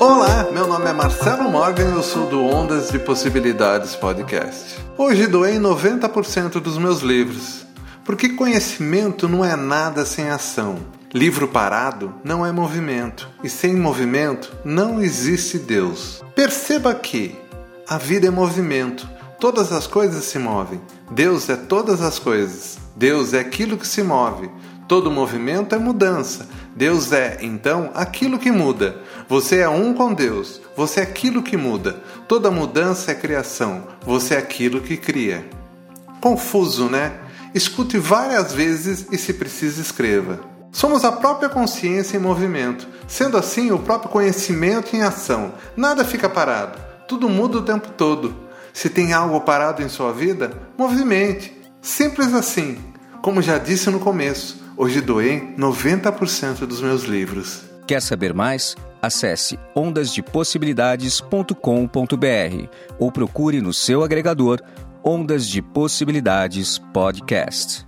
Olá, meu nome é Marcelo Morgan e eu sou do Ondas de Possibilidades Podcast. Hoje doei 90% dos meus livros, porque conhecimento não é nada sem ação. Livro parado não é movimento, e sem movimento não existe Deus. Perceba que a vida é movimento, todas as coisas se movem. Deus é todas as coisas, Deus é aquilo que se move. Todo movimento é mudança. Deus é, então, aquilo que muda. Você é um com Deus. Você é aquilo que muda. Toda mudança é criação. Você é aquilo que cria. Confuso, né? Escute várias vezes e, se precisa, escreva. Somos a própria consciência em movimento, sendo assim o próprio conhecimento em ação. Nada fica parado, tudo muda o tempo todo. Se tem algo parado em sua vida, movimente. Simples assim. Como já disse no começo, hoje doei 90% dos meus livros. Quer saber mais? Acesse ondasdepossibilidades.com.br ou procure no seu agregador Ondas de Possibilidades Podcast.